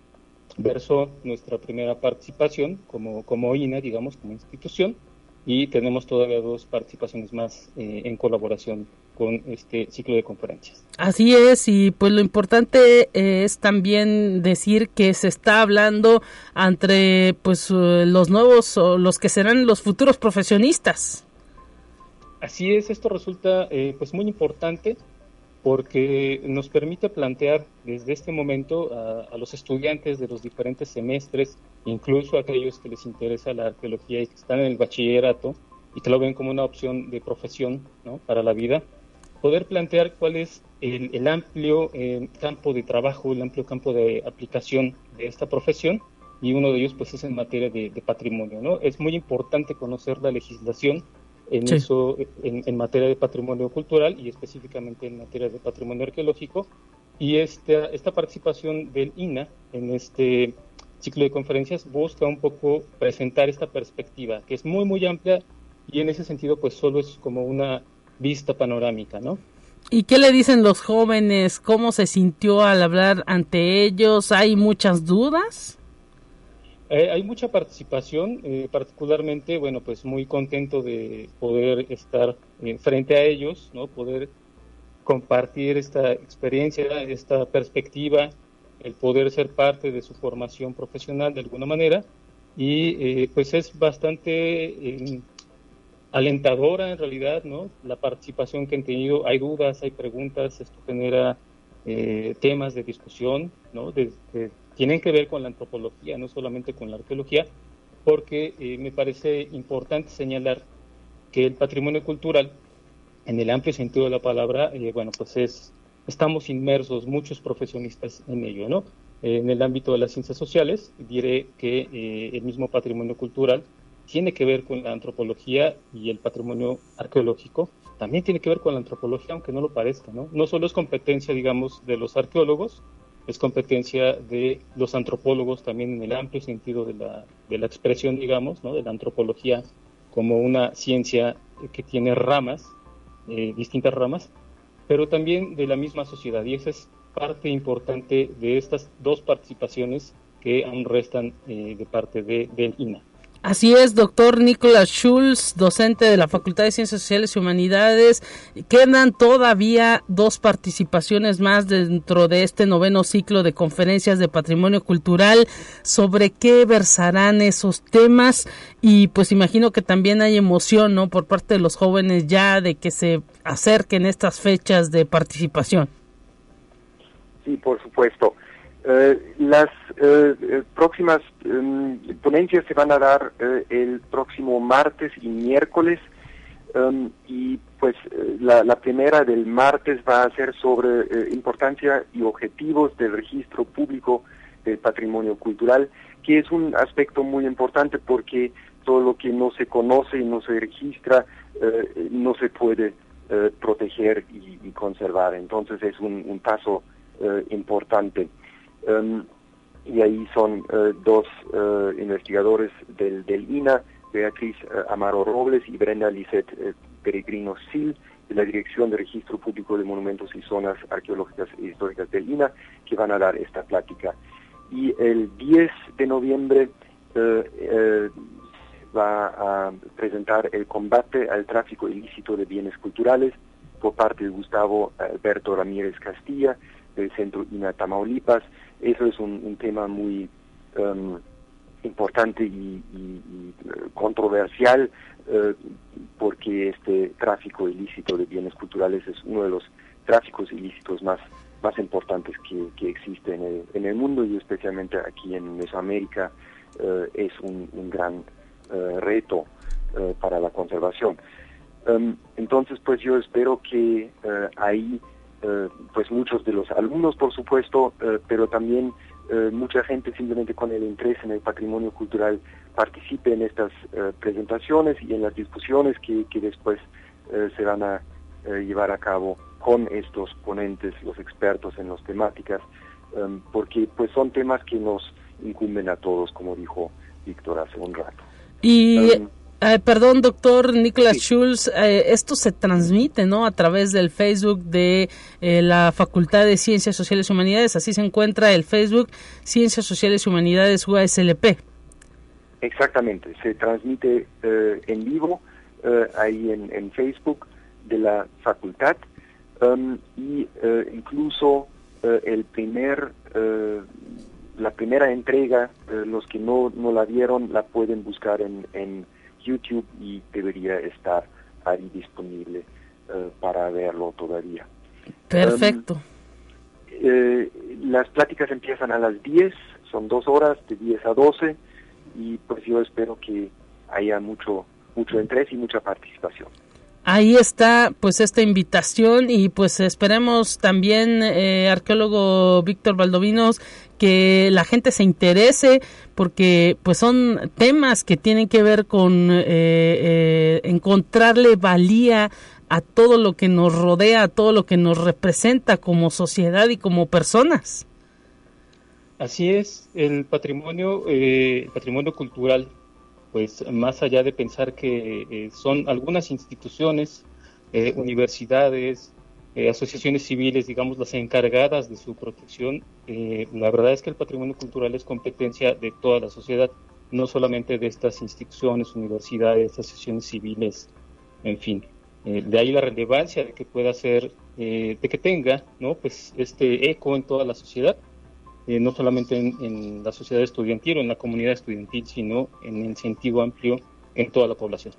versó nuestra primera participación como, como INA, digamos, como institución, y tenemos todavía dos participaciones más eh, en colaboración con este ciclo de conferencias. Así es, y pues lo importante es también decir que se está hablando entre pues eh, los nuevos o los que serán los futuros profesionistas. Así es, esto resulta eh, pues muy importante porque nos permite plantear desde este momento a, los estudiantes de los diferentes semestres, incluso a aquellos que les interesa la arqueología y que están en el bachillerato y que lo ven como una opción de profesión ¿no? para la vida, poder plantear cuál es el, amplio eh, campo de trabajo, el amplio campo de aplicación de esta profesión y uno de ellos pues es en materia de, de patrimonio. ¿no? Es muy importante conocer la legislación en eso, en, materia de patrimonio cultural y específicamente en materia de patrimonio arqueológico. Y esta, esta participación del INA en este ciclo de conferencias busca un poco presentar esta perspectiva, que es muy, muy amplia y en ese sentido pues solo es como una vista panorámica, ¿no? ¿Y qué le dicen los jóvenes? ¿Cómo se sintió al hablar ante ellos? ¿Hay muchas dudas? Eh, hay mucha participación, eh, particularmente, bueno, pues muy contento de poder estar eh, frente a ellos, ¿no? Poder compartir esta experiencia, esta perspectiva, el poder ser parte de su formación profesional de alguna manera y pues es bastante alentadora en realidad, ¿no? La participación que han tenido, hay dudas, hay preguntas, esto genera temas de discusión, ¿no? de, tienen que ver con la antropología, no solamente con la arqueología, porque eh, me parece importante señalar que el patrimonio cultural, en el amplio sentido de la palabra, eh, bueno, pues es, estamos inmersos muchos profesionistas en ello, ¿no? en el ámbito de las ciencias sociales, diré que eh, el mismo patrimonio cultural tiene que ver con la antropología y el patrimonio arqueológico, también tiene que ver con la antropología, aunque no lo parezca, ¿no? No solo es competencia, digamos, de los arqueólogos, es competencia de los antropólogos también en el amplio sentido de la, de la expresión, digamos, ¿no? de la antropología como una ciencia que tiene ramas, eh, distintas ramas, pero también de la misma sociedad. Y esa es parte importante de estas dos participaciones que aún restan eh, de parte de, del INA. Así es, doctor Nicolás Schulz, docente de la Facultad de Ciencias Sociales y Humanidades. Quedan todavía dos participaciones más dentro de este noveno ciclo de conferencias de patrimonio cultural. ¿Sobre qué versarán esos temas? Y pues imagino que también hay emoción, ¿no? Por parte de los jóvenes ya de que se acerquen estas fechas de participación. Sí, por supuesto. Eh, las eh, eh, próximas em, ponencias se van a dar el próximo martes y miércoles em, y pues la, la, primera del martes va a ser sobre importancia y objetivos del registro público del patrimonio cultural, que es un aspecto muy importante porque todo lo que no se conoce y no se registra no se puede proteger y, conservar. Entonces es un paso importante. Em, y ahí son eh, dos eh, investigadores del, del INA, Beatriz Amaro Robles y Brenda Lisette Peregrino Sil, de la Dirección de Registro Público de Monumentos y Zonas Arqueológicas e Históricas del INA, que van a dar esta plática. Y el 10 de noviembre va a presentar el combate al tráfico ilícito de bienes culturales por parte de Gustavo Alberto Ramírez Castilla, del Centro INA Tamaulipas. Eso es un, tema muy um, importante y, controversial eh, porque este tráfico ilícito de bienes culturales es uno de los tráficos ilícitos más más importantes que, que existe en el, en el mundo y especialmente aquí en Mesoamérica eh, es un, gran eh, reto para la conservación. Um, entonces, pues yo espero que ahí, pues muchos de los alumnos, por supuesto, pero también eh, mucha gente simplemente con el interés en el patrimonio cultural participe en estas eh, presentaciones y en las discusiones que, que después eh, se van a llevar a cabo con estos ponentes, los expertos en las temáticas, em, porque pues son temas que nos incumben a todos, como dijo Víctor hace un rato. Y perdón, doctor Nicolás Schulz, eh, esto se transmite, ¿no? A través del Facebook de eh, la Facultad de Ciencias Sociales y Humanidades. Así se encuentra el Facebook Ciencias Sociales y Humanidades UASLP. Exactamente, se transmite eh, en vivo ahí en, Facebook de la facultad um, y incluso el primer la primera entrega, los que no, no la vieron, la pueden buscar en, en YouTube y debería estar ahí disponible eh, para verlo todavía. Perfecto. Um, eh, las pláticas empiezan a las 10, son dos horas, de 10 a 12, y pues yo espero que haya mucho, mucho interés y mucha participación. Ahí está pues esta invitación y pues esperemos también eh, arqueólogo Víctor Valdovinos que la gente se interese porque pues son temas que tienen que ver con eh, eh, encontrarle valía a todo lo que nos rodea, a todo lo que nos representa como sociedad y como personas. Así es, el patrimonio, el patrimonio cultural pues más allá de pensar que eh, son algunas instituciones, eh, universidades, eh, asociaciones civiles, digamos, las encargadas de su protección, la verdad es que el patrimonio cultural es competencia de toda la sociedad, no solamente de estas instituciones, universidades, asociaciones civiles, en fin. de ahí la relevancia de que pueda ser, de que tenga, ¿no? Pues este eco en toda la sociedad eh, no solamente en, la sociedad estudiantil o en la comunidad estudiantil, sino en el sentido amplio en toda la población.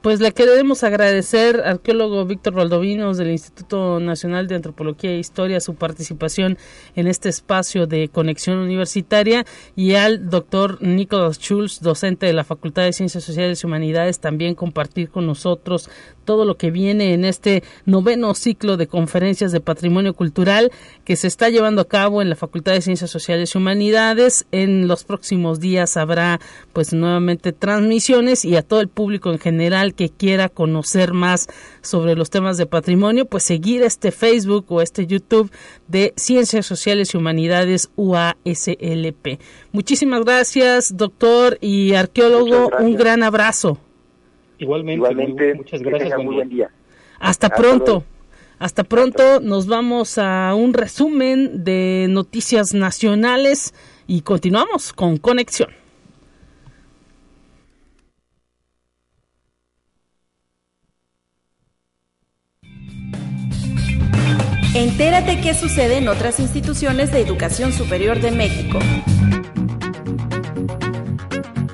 Pues le queremos agradecer al arqueólogo Víctor Valdovinos del Instituto Nacional de Antropología e Historia su participación en este espacio de conexión universitaria y al doctor Nicolás Schulz, docente de la Facultad de Ciencias Sociales y Humanidades, también compartir con nosotros todo lo que viene en este noveno ciclo de conferencias de patrimonio cultural que se está llevando a cabo en la Facultad de Ciencias Sociales y Humanidades. En los próximos días habrá pues nuevamente transmisiones y a todo el público en general que quiera conocer más sobre los temas de patrimonio, pues seguir este Facebook o este YouTube de Ciencias Sociales y Humanidades UASLP. Muchísimas gracias, doctor y arqueólogo. Un gran abrazo. Igualmente, muchas gracias. buen día. Hasta, pronto. Hasta pronto, nos vamos a un resumen de noticias nacionales y continuamos con Conexión. Entérate qué sucede en otras instituciones de educación superior de México.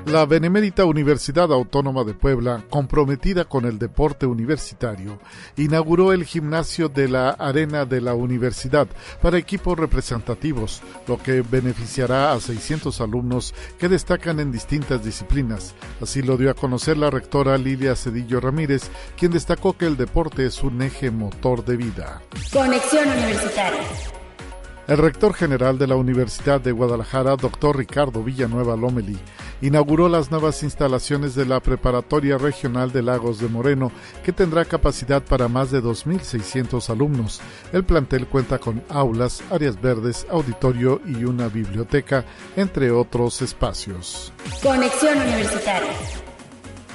La Benemérita Universidad Autónoma de Puebla, comprometida con el deporte universitario, inauguró el gimnasio de la Arena de la Universidad para equipos representativos, lo que beneficiará a 600 alumnos que destacan en distintas disciplinas. Así lo dio a conocer la rectora Lilia Cedillo Ramírez, quien destacó que el deporte es un eje motor de vida. Conexión Universitaria. El rector general de la Universidad de Guadalajara, doctor Ricardo Villanueva Lomeli, inauguró las nuevas instalaciones de la Preparatoria Regional de Lagos de Moreno, que tendrá capacidad para más de 2.600 alumnos. El plantel cuenta con aulas, áreas verdes, auditorio y una biblioteca, entre otros espacios. Conexión Universitaria.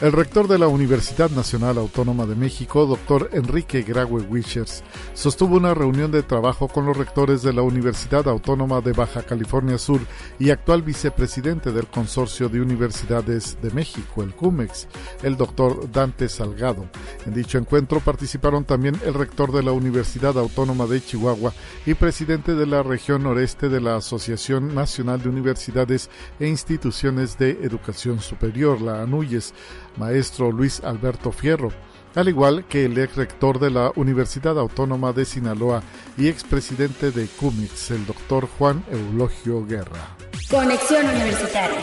El rector de la Universidad Nacional Autónoma de México, doctor Enrique Graue Wichers, sostuvo una reunión de trabajo con los rectores de la Universidad Autónoma de Baja California Sur y actual vicepresidente del Consorcio de Universidades de México, el CUMEX, el doctor Dante Salgado. En dicho encuentro participaron también el rector de la Universidad Autónoma de Chihuahua y presidente de la región noreste de la Asociación Nacional de Universidades e Instituciones de Educación Superior, la ANUYES, maestro Luis Alberto Fierro, al igual que el ex rector de la Universidad Autónoma de Sinaloa y expresidente de CUMIX, el doctor Juan Eulogio Guerra. Conexión Universitaria.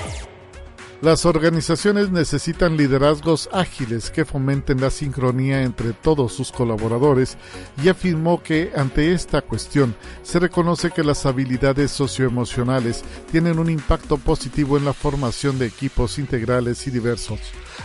Las organizaciones necesitan liderazgos ágiles que fomenten la sincronía entre todos sus colaboradores y afirmó que ante esta cuestión se reconoce que las habilidades socioemocionales tienen un impacto positivo en la formación de equipos integrales y diversos.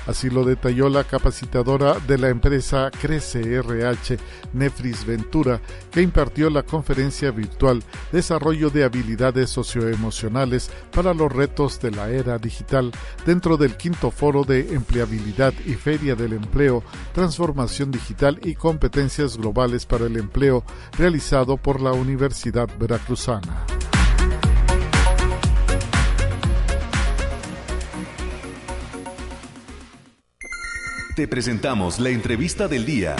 Así lo detalló la capacitadora de la empresa Crece RH, Nefris Ventura, que impartió la conferencia virtual Desarrollo de habilidades socioemocionales para los retos de la era digital dentro del quinto foro de empleabilidad y feria del empleo, transformación digital y competencias globales para el empleo realizado por la Universidad Veracruzana. Te presentamos la entrevista del día.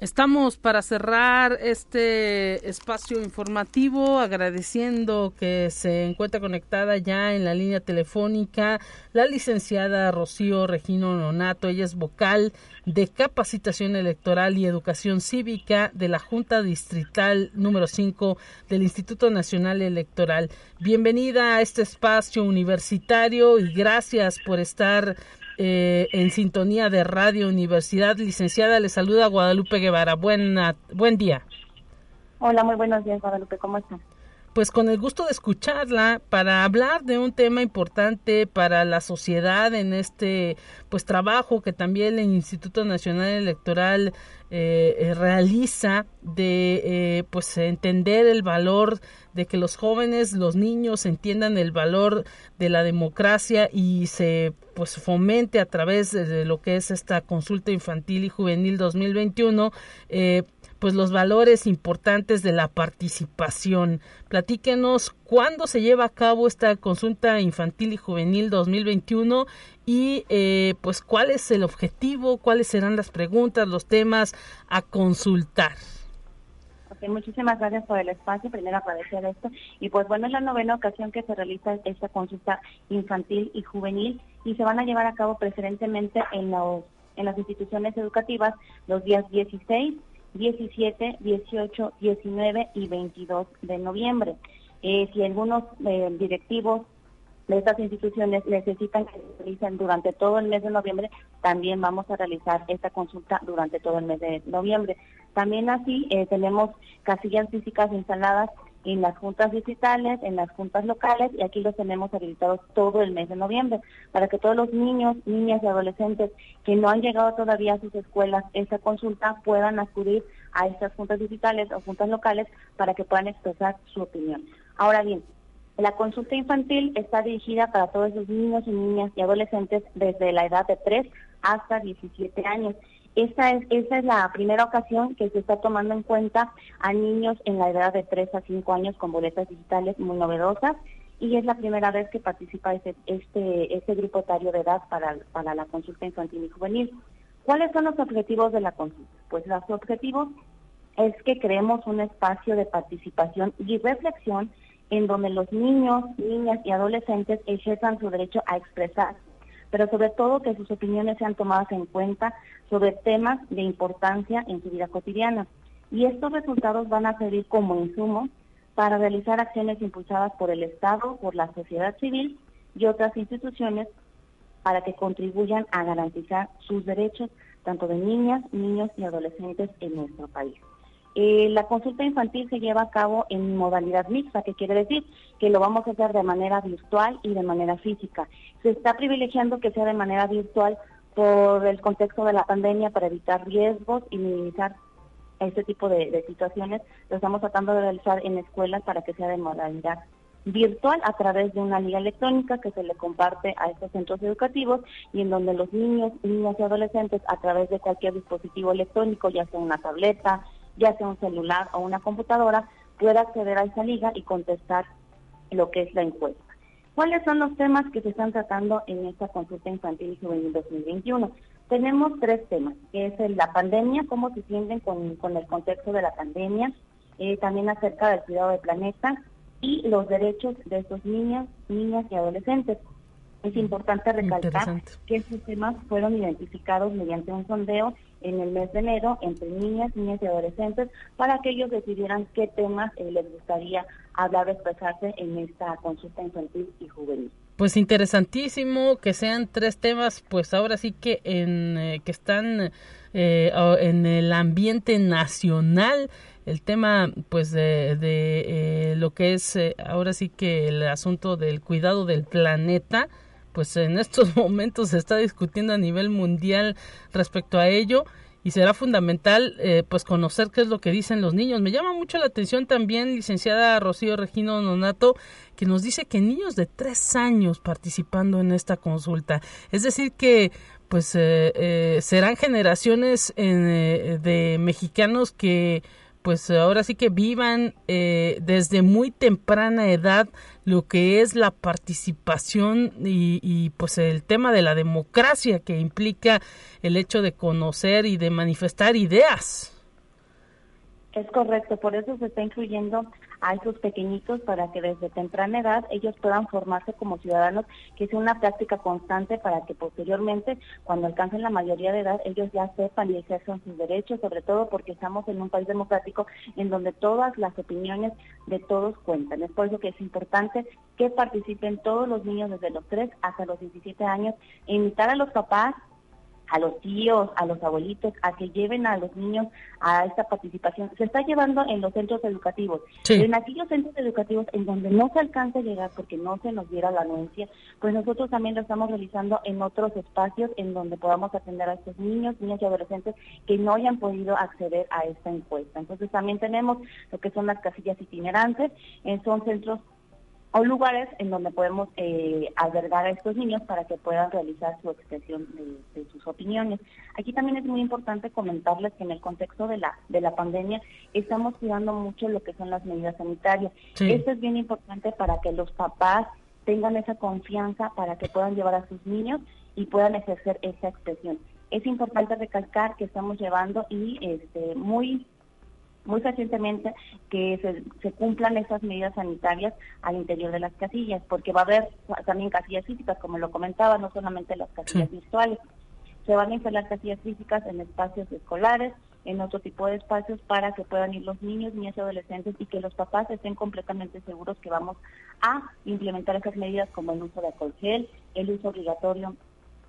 Estamos para cerrar este espacio informativo agradeciendo que se encuentra conectada ya en la línea telefónica la licenciada Rocío Regino Nonato. Ella es vocal de capacitación electoral y educación cívica de la Junta Distrital número 5 del Instituto Nacional Electoral. Bienvenida a este espacio universitario y gracias por estar eh, en sintonía de Radio Universidad. Licenciada, le saluda Guadalupe Guevara. Buena, buen día. Hola, muy buenos días, Guadalupe. ¿Cómo está? Pues con el gusto de escucharla para hablar de un tema importante para la sociedad en este pues trabajo que también el Instituto Nacional Electoral eh, eh, realiza de eh, pues entender el valor de que los jóvenes, los niños entiendan el valor de la democracia y se pues fomente a través de, lo que es esta consulta infantil y juvenil 2021 eh, pues los valores importantes de la participación. Platíquenos cuándo se lleva a cabo esta consulta infantil y juvenil 2021 y eh, pues cuál es el objetivo, cuáles serán las preguntas, los temas a consultar. Muchísimas gracias por el espacio, primero agradecer esto. Y pues bueno, es la novena ocasión que se realiza esta consulta infantil y juvenil y se van a llevar a cabo preferentemente en, los, en las instituciones educativas los días 16, 17, 18, 19 y 22 de noviembre. Eh, si algunos eh, directivos de estas instituciones necesitan que se realicen durante todo el mes de noviembre, también vamos a realizar esta consulta durante todo el mes de noviembre. También así eh, tenemos casillas físicas instaladas en las juntas digitales, en las juntas locales y aquí los tenemos habilitados todo el mes de noviembre para que todos los niños, niñas y adolescentes que no han llegado todavía a sus escuelas esa consulta puedan acudir a estas juntas digitales o juntas locales para que puedan expresar su opinión. Ahora bien, la consulta infantil está dirigida para todos los niños y niñas y adolescentes desde la edad de 3 hasta 17 años esa es, esa es la primera ocasión que se está tomando en cuenta a niños en la edad de 3 a 5 años con boletas digitales muy novedosas y es la primera vez que participa este, este, este grupo etario de edad para, para la consulta infantil y juvenil. ¿Cuáles son los objetivos de la consulta? Pues los objetivos es que creemos un espacio de participación y reflexión en donde los niños, niñas y adolescentes ejerzan su derecho a expresar pero sobre todo que sus opiniones sean tomadas en cuenta sobre temas de importancia en su vida cotidiana. Y estos resultados van a servir como insumo para realizar acciones impulsadas por el Estado, por la sociedad civil y otras instituciones para que contribuyan a garantizar sus derechos tanto de niñas, niños y adolescentes en nuestro país. Eh, la consulta infantil se lleva a cabo en modalidad mixta, que quiere decir que lo vamos a hacer de manera virtual y de manera física. Se está privilegiando que sea de manera virtual por el contexto de la pandemia para evitar riesgos y minimizar este tipo de, situaciones. Lo estamos tratando de realizar en escuelas para que sea de modalidad virtual a través de una liga electrónica que se le comparte a estos centros educativos y en donde los niños, niñas y adolescentes a través de cualquier dispositivo electrónico, ya sea una tableta, ya sea un celular o una computadora, pueda acceder a esa liga y contestar lo que es la encuesta. ¿Cuáles son los temas que se están tratando en esta consulta infantil y juvenil 2021? Tenemos tres temas, que es la pandemia, cómo se sienten con, con el contexto de la pandemia, eh, también acerca del cuidado del planeta y los derechos de estos niños, niñas y adolescentes. Es importante recalcar que estos temas fueron identificados mediante un sondeo en el mes de enero entre niñas, niñas y adolescentes para que ellos decidieran qué temas eh, les gustaría hablar o expresarse en esta consulta infantil y juvenil. Pues interesantísimo que sean tres temas, pues ahora sí que en eh, que están eh, en el ambiente nacional el tema pues de, de lo que es ahora sí que el asunto del cuidado del planeta pues en estos momentos se está discutiendo a nivel mundial respecto a ello y será fundamental eh, pues conocer qué es lo que dicen los niños. Me llama mucho la atención también, licenciada Rocío Regino Nonato, que nos dice que niños de tres años participando en esta consulta. Es decir que pues eh, eh, serán generaciones de mexicanos que pues ahora sí que vivan eh, desde muy temprana edad lo que es la participación y, y, pues el tema de la democracia que implica el hecho de conocer y de manifestar ideas. Es correcto, por eso se está incluyendo a esos pequeñitos para que desde temprana edad ellos puedan formarse como ciudadanos, que sea una práctica constante para que posteriormente, cuando alcancen la mayoría de edad, ellos ya sepan y ejerzan sus derechos, sobre todo porque estamos en un país democrático en donde todas las opiniones de todos cuentan. Es por eso que es importante que participen todos los niños desde los 3 hasta los 17 años e invitar a los papás a los tíos, a los abuelitos, a que lleven a los niños a esta participación. Se está llevando en los centros educativos. En aquellos centros educativos en donde no se alcanza a llegar porque no se nos diera la anuencia, pues nosotros también lo estamos realizando en otros espacios en donde podamos atender a estos niños, niñas y adolescentes que no hayan podido acceder a esta encuesta. Entonces también tenemos lo que son las casillas itinerantes, eh, son centros o lugares en donde podemos eh, albergar a estos niños para que puedan realizar su expresión de, sus opiniones. Aquí también es muy importante comentarles que en el contexto de la de la pandemia estamos cuidando mucho lo que son las medidas sanitarias. Esto es bien importante para que los papás tengan esa confianza para que puedan llevar a sus niños y puedan ejercer esa expresión. Es importante recalcar que estamos llevando y este, muy muy recientemente que se, cumplan esas medidas sanitarias al interior de las casillas, porque va a haber también casillas físicas, como lo comentaba, no solamente las casillas virtuales. Se van a instalar casillas físicas en espacios escolares, en otro tipo de espacios para que puedan ir los niños, niñas y adolescentes y que los papás estén completamente seguros que vamos a implementar esas medidas como el uso de alcohol gel, el uso obligatorio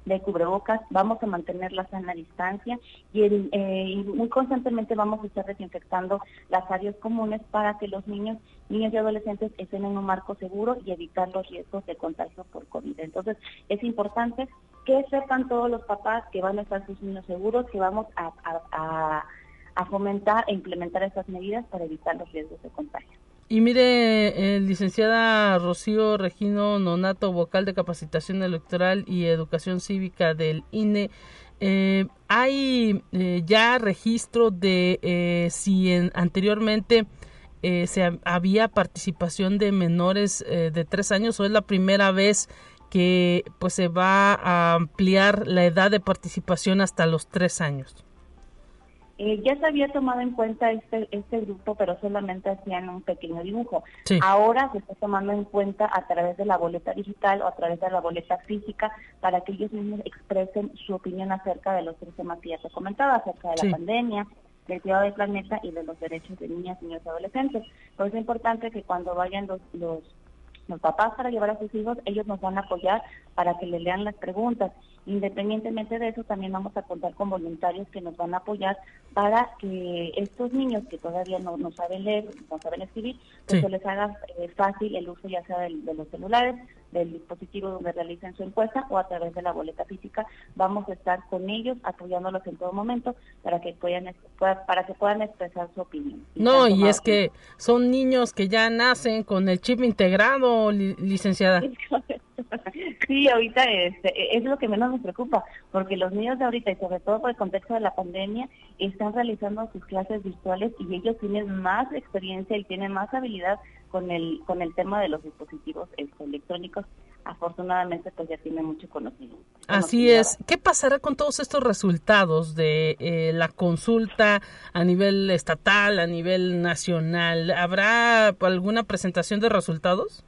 de cubrebocas, vamos a mantener la sana distancia y, eh, muy constantemente vamos a estar desinfectando las áreas comunes para que los niños, niños y adolescentes estén en un marco seguro y evitar los riesgos de contagio por COVID. Entonces, es importante que sepan todos los papás que van a estar sus niños seguros, que vamos a, a fomentar e implementar estas medidas para evitar los riesgos de contagio. Y mire, eh, licenciada Rocío Regino Nonato, vocal de capacitación electoral y educación cívica del INE, eh, ¿hay eh, ya registro de si en, anteriormente se había participación de menores de tres años o es la primera vez que pues se va a ampliar la edad de participación hasta los tres años? Eh, ya se había tomado en cuenta este, este grupo, pero solamente hacían un pequeño dibujo. Ahora se está tomando en cuenta a través de la boleta digital o a través de la boleta física para que ellos mismos expresen su opinión acerca de los tres temas que ya se comentaba, acerca de la pandemia, del cuidado del planeta y de los derechos de niñas, niños y adolescentes. Por eso es importante que cuando vayan los, los los papás para llevar a sus hijos, ellos nos van a apoyar para que le lean las preguntas. Independientemente de eso, también vamos a contar con voluntarios que nos van a apoyar para que estos niños que todavía no, saben leer, no saben escribir, pues se les haga eh, fácil el uso ya sea de, los celulares, del dispositivo donde realicen su encuesta o a través de la boleta física. Vamos a estar con ellos apoyándolos en todo momento para que puedan para que puedan expresar su opinión. No, y es que son niños que ya nacen con el chip integrado, licenciada. Sí, ahorita este, es lo que menos nos preocupa, porque los niños de ahorita y sobre todo por el contexto de la pandemia están realizando sus clases virtuales y ellos tienen más experiencia y tienen más habilidad con el con el tema de los dispositivos este, electrónicos afortunadamente pues ya tiene mucho conocimiento. Así es. ¿Qué pasará con todos estos resultados de eh, la consulta a nivel estatal, a nivel nacional? ¿Habrá alguna presentación de resultados?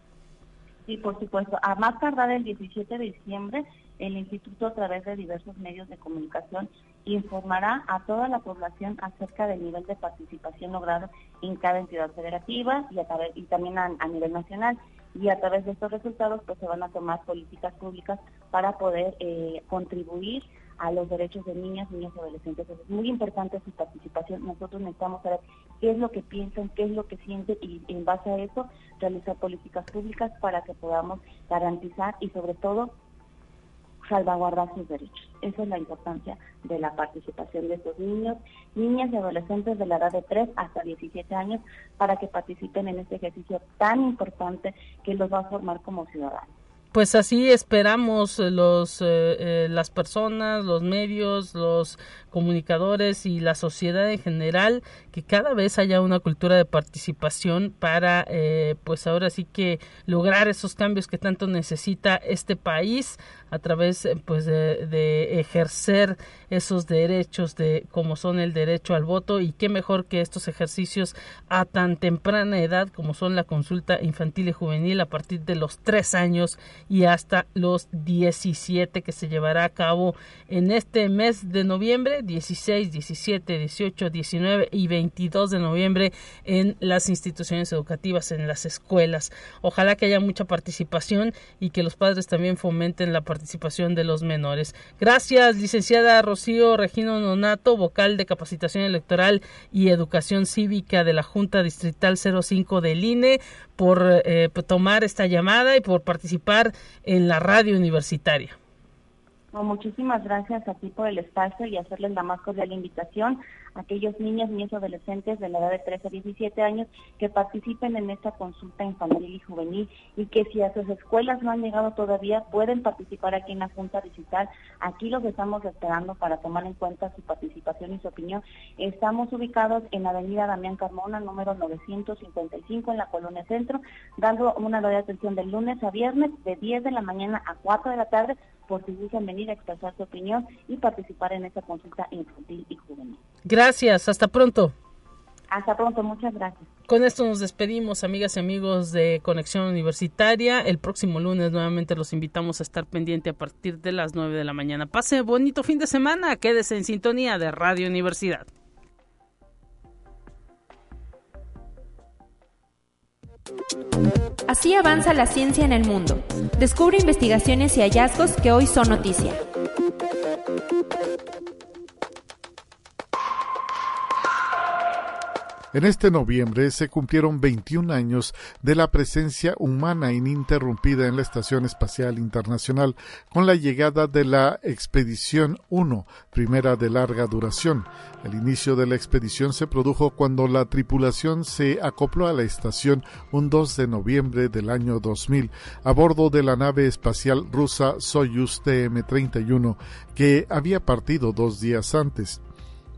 Sí, por supuesto. A más tardar el 17 de diciembre, el instituto a través de diversos medios de comunicación informará a toda la población acerca del nivel de participación logrado en cada entidad federativa y, a través, y también a, nivel nacional. Y a través de estos resultados pues se van a tomar políticas públicas para poder eh, contribuir a los derechos de niñas, niños y adolescentes. es muy importante su participación. Nosotros necesitamos saber qué es lo que piensan, qué es lo que sienten y en base a eso realizar políticas públicas para que podamos garantizar y sobre todo salvaguardar sus derechos. Esa es la importancia de la participación de estos niños, niñas y adolescentes de la edad de 3 hasta 17 años para que participen en este ejercicio tan importante que los va a formar como ciudadanos pues así esperamos los eh, eh, las personas, los medios, los comunicadores y la sociedad en general que cada vez haya una cultura de participación para eh, pues ahora sí que lograr esos cambios que tanto necesita este país a través pues de, ejercer esos derechos de como son el derecho al voto y qué mejor que estos ejercicios a tan temprana edad como son la consulta infantil y juvenil a partir de los tres años y hasta los 17 que se llevará a cabo en este mes de noviembre, 16, 17, 18, 19 y 22 de noviembre en las instituciones educativas, en las escuelas. Ojalá que haya mucha participación y que los padres también fomenten la participación de los menores. Gracias, licenciada Rocío Regino Nonato, vocal de capacitación electoral y educación cívica de la Junta Distrital 05 del INE por eh, tomar esta llamada y por participar en la radio universitaria muchísimas gracias a ti por el espacio y hacerles la más cordial invitación aquellos niños, niños adolescentes de la edad de 13 a 17 años que participen en esta consulta infantil y juvenil y que si a sus escuelas no han llegado todavía pueden participar aquí en la Junta Digital. Aquí los estamos esperando para tomar en cuenta su participación y su opinión. Estamos ubicados en la avenida Damián Carmona, número 955 en la Colonia Centro, dando una de atención de lunes a viernes de 10 de la mañana a 4 de la tarde por si gustan venir a expresar su opinión y participar en esta consulta infantil y juvenil. Gracias, hasta pronto. Hasta pronto, muchas gracias. Con esto nos despedimos, amigas y amigos de Conexión Universitaria. El próximo lunes nuevamente los invitamos a estar pendiente a partir de las 9 de la mañana. Pase bonito fin de semana, quédese en sintonía de Radio Universidad. Así avanza la ciencia en el mundo. Descubre investigaciones y hallazgos que hoy son noticia. En este noviembre se cumplieron 21 años de la presencia humana ininterrumpida en la Estación Espacial Internacional con la llegada de la Expedición 1, primera de larga duración. El inicio de la expedición se produjo cuando la tripulación se acopló a la estación un 2 de noviembre del año 2000 a bordo de la nave espacial rusa Soyuz TM-31 que había partido dos días antes.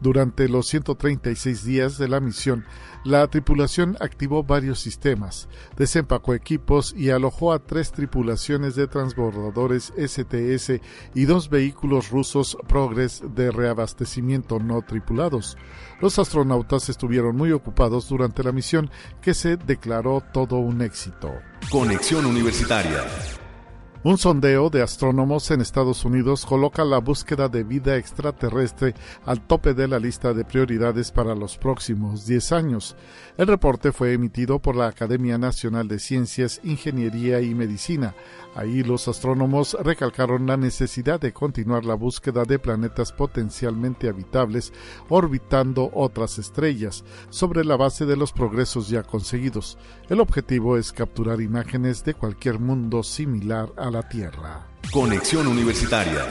Durante los 136 días de la misión, la tripulación activó varios sistemas, desempacó equipos y alojó a tres tripulaciones de transbordadores STS y dos vehículos rusos Progress de reabastecimiento no tripulados. Los astronautas estuvieron muy ocupados durante la misión que se declaró todo un éxito. Conexión Universitaria Un sondeo de astrónomos en Estados Unidos coloca la búsqueda de vida extraterrestre al tope de la lista de prioridades para los próximos 10 años. El reporte fue emitido por la Academia Nacional de Ciencias, Ingeniería y Medicina. Ahí los astrónomos recalcaron la necesidad de continuar la búsqueda de planetas potencialmente habitables orbitando otras estrellas, sobre la base de los progresos ya conseguidos. El objetivo es capturar imágenes de cualquier mundo similar a la Tierra. Conexión Universitaria.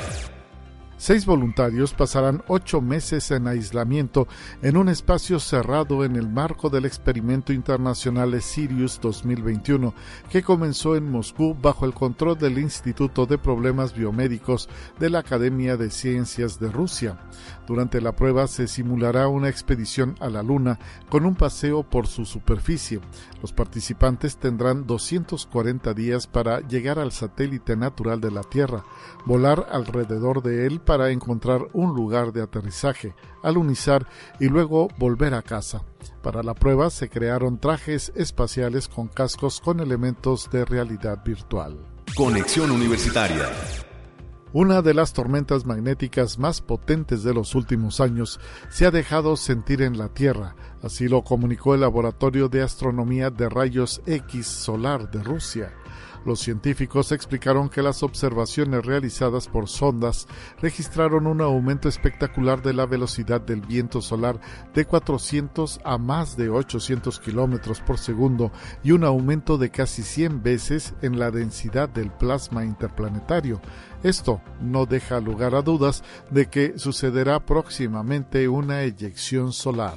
Seis voluntarios pasarán ocho meses en aislamiento en un espacio cerrado en el marco del experimento internacional Sirius 2021, que comenzó en Moscú bajo el control del Instituto de Problemas Biomédicos de la Academia de Ciencias de Rusia. Durante la prueba se simulará una expedición a la Luna con un paseo por su superficie. Los participantes tendrán 240 días para llegar al satélite natural de la Tierra, volar alrededor de él para encontrar un lugar de aterrizaje, alunizar y luego volver a casa. Para la prueba se crearon trajes espaciales con cascos con elementos de realidad virtual. Conexión Universitaria. Una de las tormentas magnéticas más potentes de los últimos años se ha dejado sentir en la Tierra, así lo comunicó el Laboratorio de Astronomía de Rayos X Solar de Rusia. Los científicos explicaron que las observaciones realizadas por sondas registraron un aumento espectacular de la velocidad del viento solar de 400 a más de 800 kilómetros por segundo y un aumento de casi 100 veces en la densidad del plasma interplanetario. Esto no deja lugar a dudas de que sucederá próximamente una eyección solar.